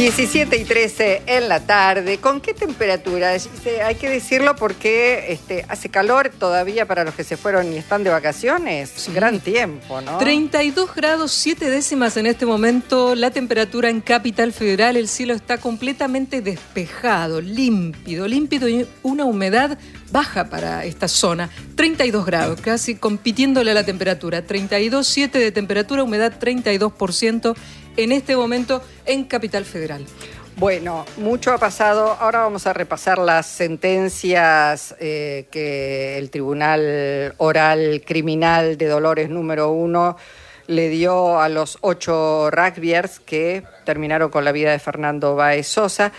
17 y 13 en la tarde. ¿Con qué temperatura? Hay que decirlo porque este, hace calor todavía para los que se fueron y están de vacaciones. Gran tiempo, ¿no? 32 grados 7 décimas en este momento. La temperatura en Capital Federal. El cielo está completamente despejado, límpido, límpido y una humedad baja para esta zona. 32 grados, casi compitiéndole a la temperatura. 32,7 de temperatura, humedad 32% en este momento en Capital Federal. Bueno, mucho ha pasado. Ahora vamos a repasar las sentencias eh, que el Tribunal Oral Criminal de Dolores número uno le dio a los ocho rugbyers que terminaron con la vida de Fernando Baez Sosa.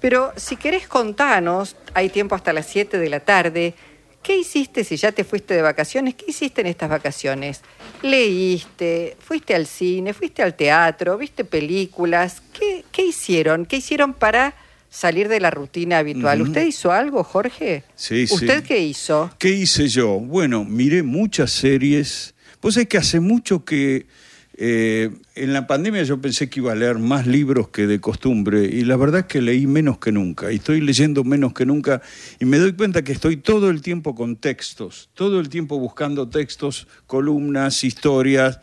Pero si querés contanos, hay tiempo hasta las 7 de la tarde, ¿Qué hiciste si ya te fuiste de vacaciones? ¿Qué hiciste en estas vacaciones? ¿Leíste? ¿Fuiste al cine? ¿Fuiste al teatro? ¿Viste películas? ¿Qué, qué hicieron? ¿Qué hicieron para salir de la rutina habitual? ¿Usted hizo algo, Jorge? Sí, sí. ¿Usted qué hizo? ¿Qué hice yo? Bueno, miré muchas series. Pues es que hace mucho que eh, en la pandemia yo pensé que iba a leer más libros que de costumbre y la verdad es que leí menos que nunca. Y estoy leyendo menos que nunca y me doy cuenta que estoy todo el tiempo con textos, todo el tiempo buscando textos, columnas, historias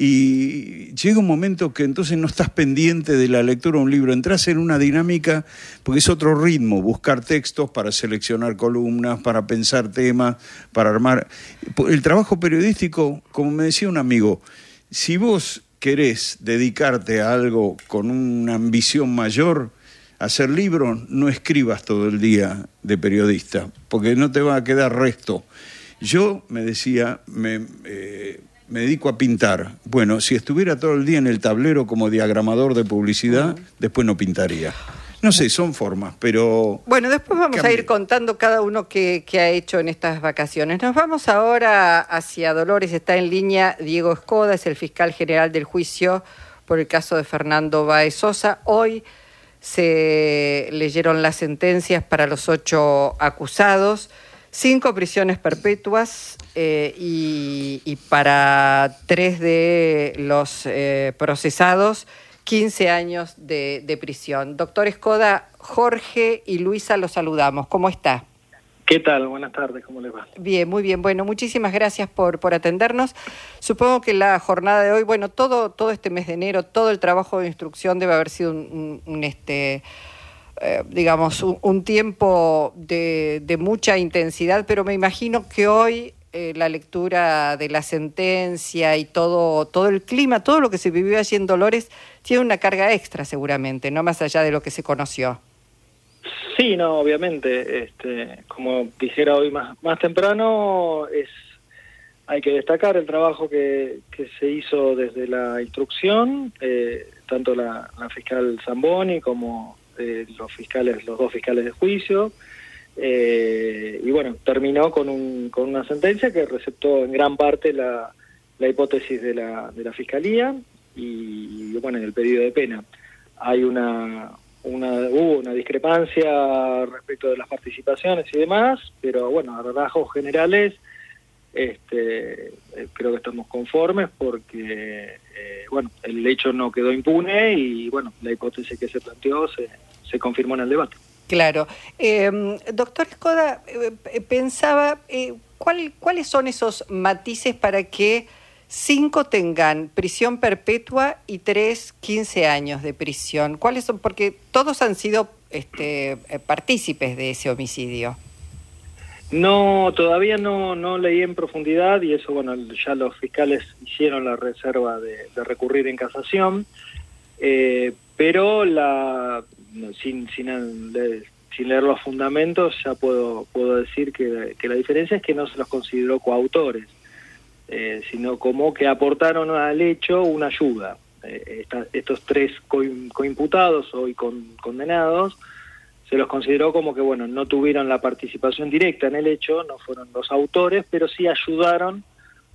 y llega un momento que entonces no estás pendiente de la lectura de un libro, entras en una dinámica porque es otro ritmo, buscar textos para seleccionar columnas, para pensar temas, para armar... El trabajo periodístico, como me decía un amigo, si vos querés dedicarte a algo con una ambición mayor, hacer libros, no escribas todo el día de periodista, porque no te va a quedar resto. Yo me decía, me, eh, me dedico a pintar. Bueno, si estuviera todo el día en el tablero como diagramador de publicidad, después no pintaría. No sé, son formas, pero... Bueno, después vamos a ir contando cada uno qué, ha hecho en estas vacaciones. Nos vamos ahora hacia Dolores. Está en línea Diego Escoda, es el fiscal general del juicio por el caso de Fernando Baez Sosa. Hoy se leyeron las sentencias para los ocho acusados, cinco prisiones perpetuas eh, y, para tres de los eh, procesados 15 años de, prisión. Doctor Escoda, Jorge y Luisa los saludamos. ¿Cómo está? ¿Qué tal? Buenas tardes, ¿cómo le va? Bien, muy bien. Bueno, muchísimas gracias por, por atendernos. Supongo que la jornada de hoy, bueno, todo, todo este mes de enero, todo el trabajo de instrucción debe haber sido un, este, eh, digamos, un, tiempo de, de, mucha intensidad, pero me imagino que hoy eh, la lectura de la sentencia y todo, todo el clima, todo lo que se vivió allí en Dolores, tiene una carga extra seguramente, no más allá de lo que se conoció. Sí, no, obviamente. Este, como dijera hoy más, más temprano, es hay que destacar el trabajo que, que se hizo desde la instrucción, eh, tanto la, fiscal Zamboni como eh, los fiscales, los dos fiscales de juicio, eh, y bueno, terminó con, un, con una sentencia que receptó en gran parte la, la hipótesis de la, de la Fiscalía y, bueno, en el pedido de pena. Hay una, una, hubo una discrepancia respecto de las participaciones y demás, pero bueno, a rasgos generales este, eh, creo que estamos conformes porque eh, bueno, el hecho no quedó impune y bueno, la hipótesis que se planteó se, se confirmó en el debate. Claro. Em, doctor Escoda, eh, pensaba, eh, ¿cuál, ¿cuáles son esos matices para que cinco tengan prisión perpetua y tres 15 años de prisión? ¿Cuáles son? Porque todos han sido este, eh, partícipes de ese homicidio. No, todavía no, no leí en profundidad y eso, bueno, ya los fiscales hicieron la reserva de, recurrir en casación, pero la sin, sin, sin leer los fundamentos ya puedo, puedo decir que, la diferencia es que no se los consideró coautores, eh, sino como que aportaron al hecho una ayuda. Eh, estos tres coimputados o con, condenados se los consideró como que bueno no tuvieron la participación directa en el hecho, no fueron los autores, pero sí ayudaron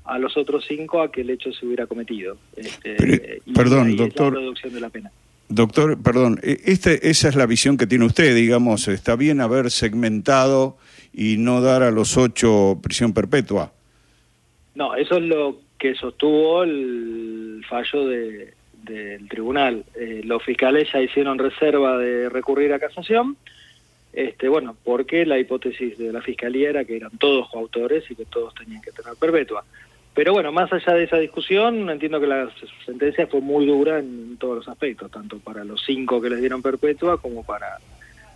a los otros cinco a que el hecho se hubiera cometido. Este, perdón, doctor. de la pena. Doctor, perdón, e, este, esa es la visión que tiene usted, digamos, está bien haber segmentado y no dar a los ocho prisión perpetua. No, eso es lo que sostuvo el fallo de, del tribunal. Eh, los fiscales ya hicieron reserva de recurrir a casación, este, bueno, porque la hipótesis de la fiscalía era que eran todos coautores y que todos tenían que tener perpetua. Pero bueno, más allá de esa discusión, entiendo que la sentencia fue muy dura en todos los aspectos, tanto para los cinco que les dieron perpetua como para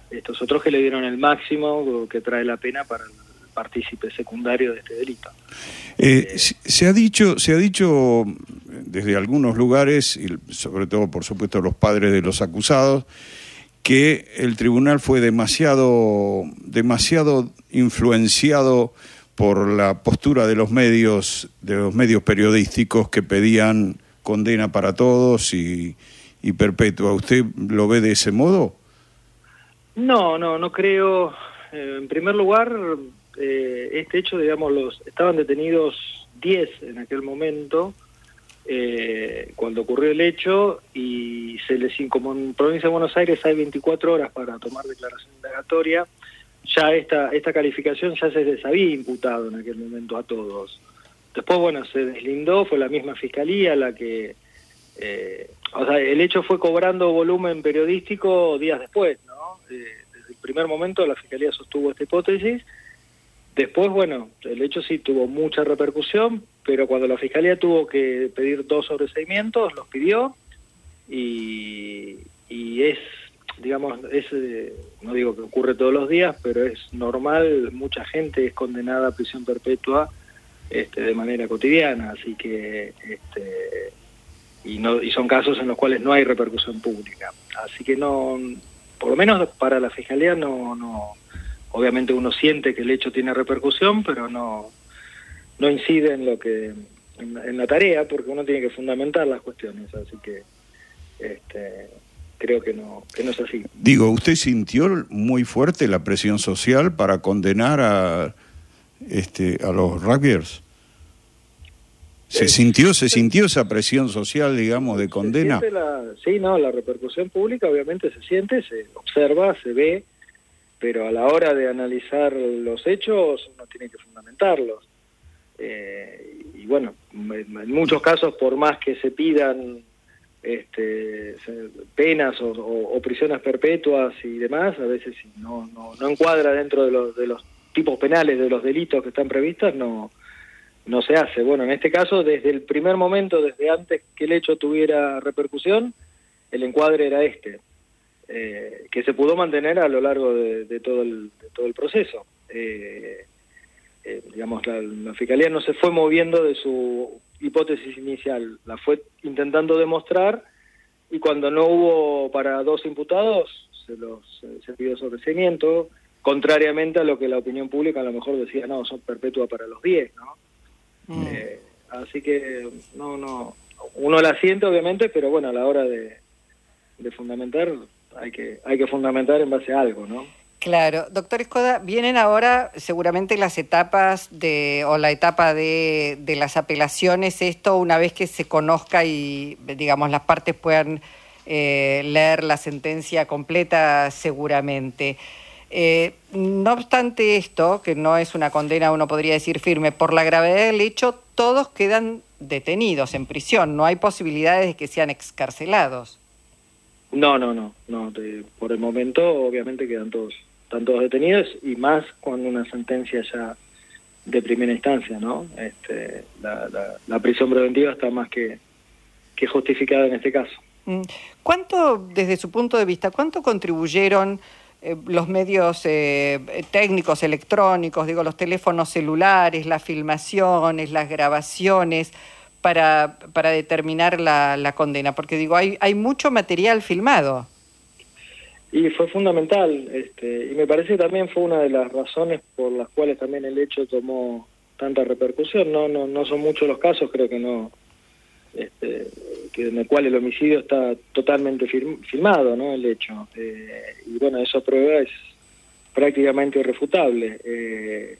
estos otros que le dieron el máximo que trae la pena para el partícipe secundario de este delito. Eh, se ha dicho, se ha dicho desde algunos lugares, y sobre todo por supuesto los padres de los acusados, que el tribunal fue demasiado, demasiado influenciado por la postura de los medios, de los medios periodísticos que pedían condena para todos y, perpetua. ¿Usted lo ve de ese modo? No, no, no creo. Eh, en primer lugar, eh, este hecho, digamos, los estaban detenidos 10 en aquel momento eh, cuando ocurrió el hecho y se les como en provincia de Buenos Aires hay 24 horas para tomar declaración indagatoria ya esta, esta calificación ya se les había imputado en aquel momento a todos. Después, bueno, se deslindó, fue la misma fiscalía la que... Eh, o sea, el hecho fue cobrando volumen periodístico días después, ¿no? Eh, desde el primer momento la fiscalía sostuvo esta hipótesis. Después, bueno, el hecho sí tuvo mucha repercusión, pero cuando la fiscalía tuvo que pedir dos sobreseimientos, los pidió y, y es digamos, es, eh, no digo que ocurre todos los días, pero es normal, mucha gente es condenada a prisión perpetua este, de manera cotidiana, así que, este, y, no, y son casos en los cuales no hay repercusión pública. Así que no, por lo menos para la Fiscalía no, no, obviamente uno siente que el hecho tiene repercusión, pero no, no incide en lo que, en, la tarea, porque uno tiene que fundamentar las cuestiones, así que, este, creo que no, que no es así. Digo, ¿usted sintió muy fuerte la presión social para condenar a, este, a los rugbyers? ¿Se eh, sintió se sintió esa presión social, digamos, de condena? sí, no, la repercusión pública obviamente se siente, se observa, se ve, pero a la hora de analizar los hechos uno tiene que fundamentarlos. Eh, y bueno, en muchos casos, por más que se pidan este, penas o, prisiones perpetuas y demás, a veces no, no, no encuadra dentro de los, de los tipos penales de los delitos que están previstos, no, no se hace. Bueno, en este caso, desde el primer momento, desde antes que el hecho tuviera repercusión, el encuadre era este, eh, que se pudo mantener a lo largo de, todo, el, todo el proceso. Eh, eh, digamos, la, la, Fiscalía no se fue moviendo de su hipótesis inicial, la fue intentando demostrar y cuando no hubo para dos imputados se los se pidió sobreseimiento, contrariamente a lo que la opinión pública a lo mejor decía, no, son perpetua para los 10, ¿no? Mm. Eh, así que no, no, uno la siente obviamente, pero bueno, a la hora de, de fundamentar hay que, hay que fundamentar en base a algo, ¿no? Claro, doctor Escoda, vienen ahora seguramente las etapas de, o la etapa de, de, las apelaciones, esto una vez que se conozca y, digamos, las partes puedan eh, leer la sentencia completa seguramente. Eh, no obstante esto, que no es una condena, uno podría decir firme, por la gravedad del hecho, todos quedan detenidos en prisión, no hay posibilidades de que sean excarcelados. No, no, no, no. por el momento, obviamente quedan todos están todos detenidos y más con una sentencia ya de primera instancia, ¿no? Este, la, prisión preventiva está más que, que justificada en este caso. Mm. ¿Cuánto, desde su punto de vista, cuánto contribuyeron eh, los medios eh, técnicos, electrónicos, digo, los teléfonos celulares, las filmaciones, las grabaciones, para, para determinar la, la condena? Porque digo, hay, hay mucho material filmado. Y fue fundamental, este, y me parece que también fue una de las razones por las cuales también el hecho tomó tanta repercusión. No, no, no son muchos los casos, creo que no, este, que en el cual el homicidio está totalmente filmado, ¿no? El hecho. Eh, y bueno, esa prueba es prácticamente irrefutable. Eh,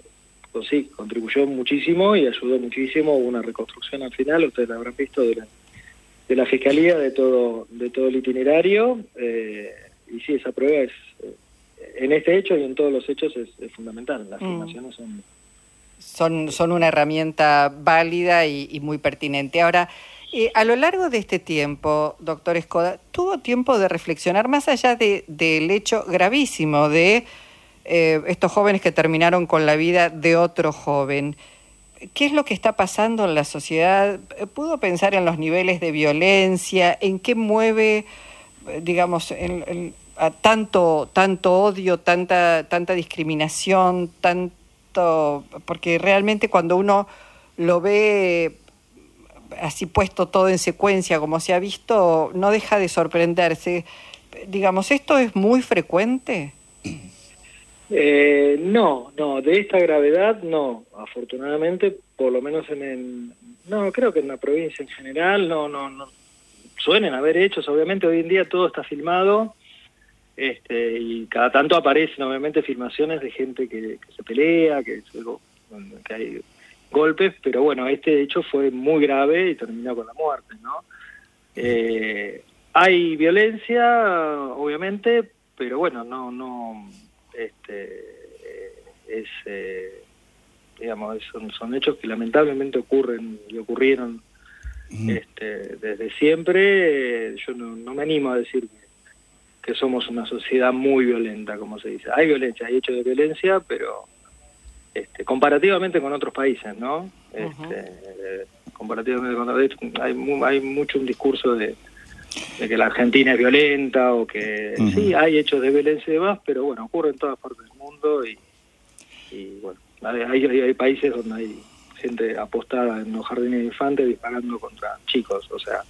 pues sí, contribuyó muchísimo y ayudó muchísimo. Una reconstrucción al final, ustedes la habrán visto, de la, de la fiscalía, de todo, de todo el itinerario. Eh, y sí, esa prueba es, eh, en este hecho y en todos los hechos es, fundamental. Las afirmaciones son... Son, son una herramienta válida y, muy pertinente. Ahora, Eh, a lo largo de este tiempo, doctor Escoda, ¿tuvo tiempo de reflexionar más allá de, del hecho gravísimo de eh, estos jóvenes que terminaron con la vida de otro joven? ¿Qué es lo que está pasando en la sociedad? ¿Pudo pensar en los niveles de violencia? ¿En qué mueve, digamos, a tanto, tanto odio, tanta, tanta discriminación, tanto... Porque realmente cuando uno lo ve así puesto todo en secuencia como se ha visto, no deja de sorprenderse. Digamos, ¿esto es muy frecuente? Eh, no, no, de esta gravedad no, afortunadamente, por lo menos en el, no, creo que en la provincia en general, no, no, no, suelen haber hechos, obviamente hoy en día todo está filmado, este, y cada tanto aparecen obviamente filmaciones de gente que, se pelea, que, que hay golpes, pero bueno, este hecho fue muy grave y terminó con la muerte, ¿no? Eh, hay violencia, obviamente, pero bueno, no, no, este, es, eh, digamos, son, son hechos que lamentablemente ocurren y ocurrieron este, desde siempre. Yo no, me animo a decir que somos una sociedad muy violenta, como se dice. Hay violencia, hay hechos de violencia, pero este, comparativamente con otros países, ¿no? Este, comparativamente con otros hay, hay mucho un discurso de, que la Argentina es violenta o que sí, hay hechos de violencia y demás, pero bueno, ocurre en todas partes del mundo y, bueno, hay, hay, países donde hay gente apostada en los jardines de infantes disparando contra chicos, o sea...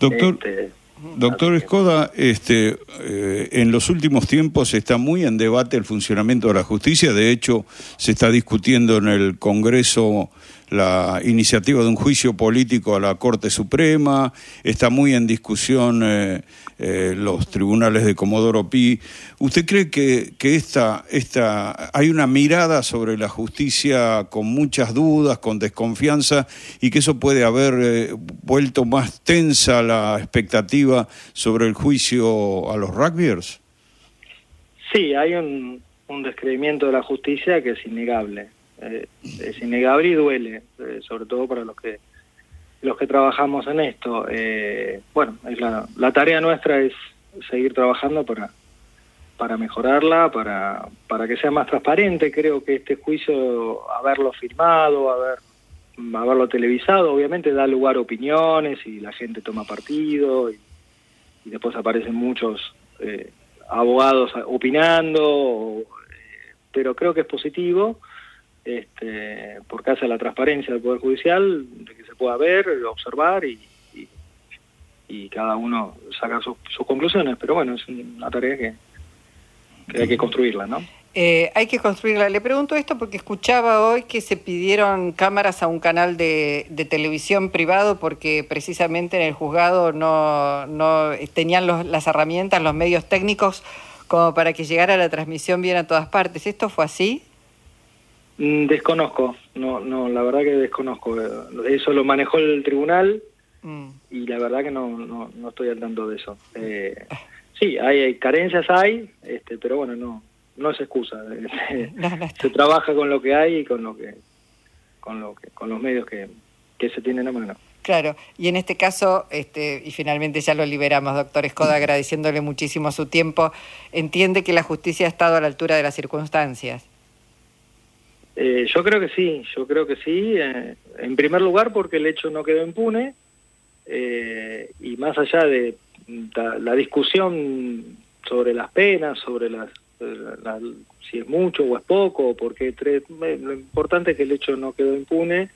Doctor, este, Doctor Escoda, este, eh, en los últimos tiempos está muy en debate el funcionamiento de la justicia. De hecho, se está discutiendo en el Congreso la iniciativa de un juicio político a la Corte Suprema, está muy en discusión eh, eh, los tribunales de Comodoro Pi. ¿Usted cree que, esta, esta, hay una mirada sobre la justicia con muchas dudas, con desconfianza, y que eso puede haber eh, vuelto más tensa la expectativa sobre el juicio a los rugbyers? Sí, hay un, un descreimiento de la justicia que es innegable eh, es innegable y duele, eh, sobre todo para los que los que trabajamos en esto. Eh, bueno, es la, tarea nuestra es seguir trabajando para para mejorarla, para, para que sea más transparente. Creo que este juicio, haberlo firmado, haber, haberlo televisado, obviamente da lugar a opiniones y la gente toma partido y, después aparecen muchos abogados opinando, pero creo que es positivo este, por causa de la transparencia del Poder Judicial, de que se pueda ver, observar y, y, cada uno saca sus, conclusiones. Pero bueno, es una tarea que, hay que construirla, ¿no? Eh, hay que construirla. Le pregunto esto porque escuchaba hoy que se pidieron cámaras a un canal de, de televisión privado porque precisamente en el juzgado no, no tenían los, las herramientas, los medios técnicos como para que llegara la transmisión bien a todas partes. ¿Esto fue así? Mm, desconozco, no, no, la verdad que desconozco. Eso lo manejó el tribunal mm. y la verdad que no, no, no estoy al tanto de eso. Eh, sí, hay, carencias, hay, este, pero bueno, no, no es excusa. Se trabaja con lo que hay y con lo que, con lo que, con los medios que, que se tienen a mano. Claro, y en este caso, este, y finalmente ya lo liberamos, doctor Escoda, agradeciéndole muchísimo su tiempo, entiende que la justicia ha estado a la altura de las circunstancias. Eh, yo creo que sí, yo creo que sí. Eh, en primer lugar porque el hecho no quedó impune eh, y más allá de la, discusión sobre las penas, sobre las, si es mucho o es poco, porque tres, lo importante es que el hecho no quedó impune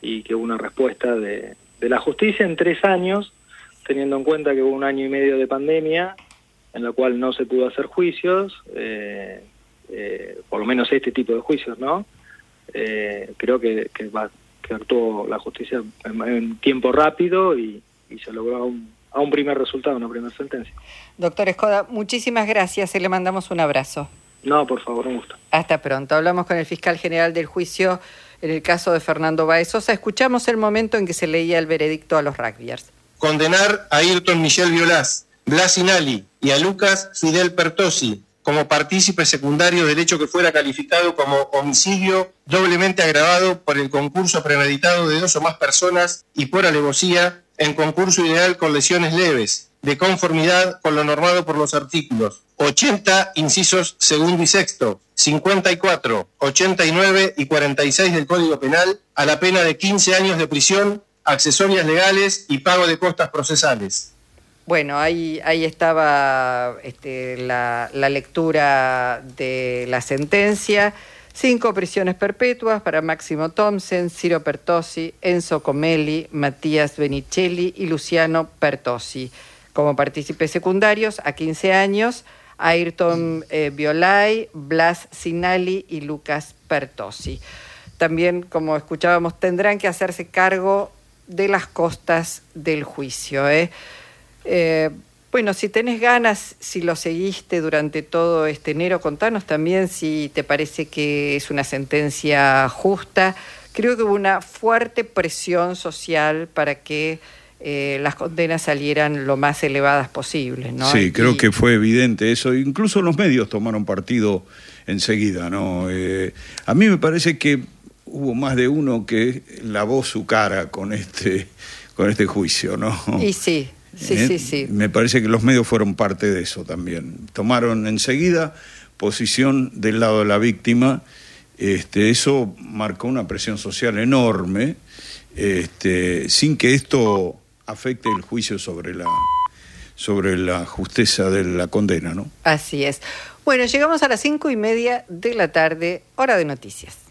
y que hubo una respuesta de, de la justicia en tres años, teniendo en cuenta que hubo un año y medio de pandemia en la cual no se pudo hacer juicios. Eh, eh, por lo menos este tipo de juicios, ¿no? Eh, creo que, que, va, que actuó la justicia en, tiempo rápido y, se logró a un, a un primer resultado, una primera sentencia. Doctor Escoda, muchísimas gracias y le mandamos un abrazo. No, por favor, un gusto. Hasta pronto. Hablamos con el fiscal general del juicio en el caso de Fernando Baezosa. Escuchamos el momento en que se leía el veredicto a los rugbyers. Condenar a Ayrton Michel Violás, Blas Inali y a Lucas Fidel Pertosi como partícipe secundario del hecho que fuera calificado como homicidio doblemente agravado por el concurso premeditado de dos o más personas y por alevosía en concurso ideal con lesiones leves, de conformidad con lo normado por los artículos 80, incisos segundo y sexto, 54, 89 y 46 del Código Penal, a la pena de 15 años de prisión, accesorias legales y pago de costas procesales. Bueno, ahí, estaba este, la, lectura de la sentencia. Cinco prisiones perpetuas para Máximo Thompson, Ciro Pertosi, Enzo Comelli, Matías Benicelli y Luciano Pertosi. Como partícipes secundarios, a 15 años, Ayrton eh, Violay, Blas Sinali y Lucas Pertosi. También, como escuchábamos, tendrán que hacerse cargo de las costas del juicio. ¿eh? Eh, bueno, si tenés ganas, si lo seguiste durante todo este enero, contanos también si te parece que es una sentencia justa. Creo que hubo una fuerte presión social para que eh, las condenas salieran lo más elevadas posible. ¿no? Sí, creo que fue evidente eso. Incluso los medios tomaron partido enseguida. ¿no? Eh, a mí me parece que hubo más de uno que lavó su cara con este, con este juicio. ¿no? Y sí, Sí, ¿Eh? sí, sí. Me parece que los medios fueron parte de eso también. Tomaron enseguida posición del lado de la víctima. Este, eso marcó una presión social enorme, este, sin que esto afecte el juicio sobre la, sobre la justeza de la condena, ¿no? Así es. Bueno, llegamos a las cinco y media de la tarde, hora de noticias.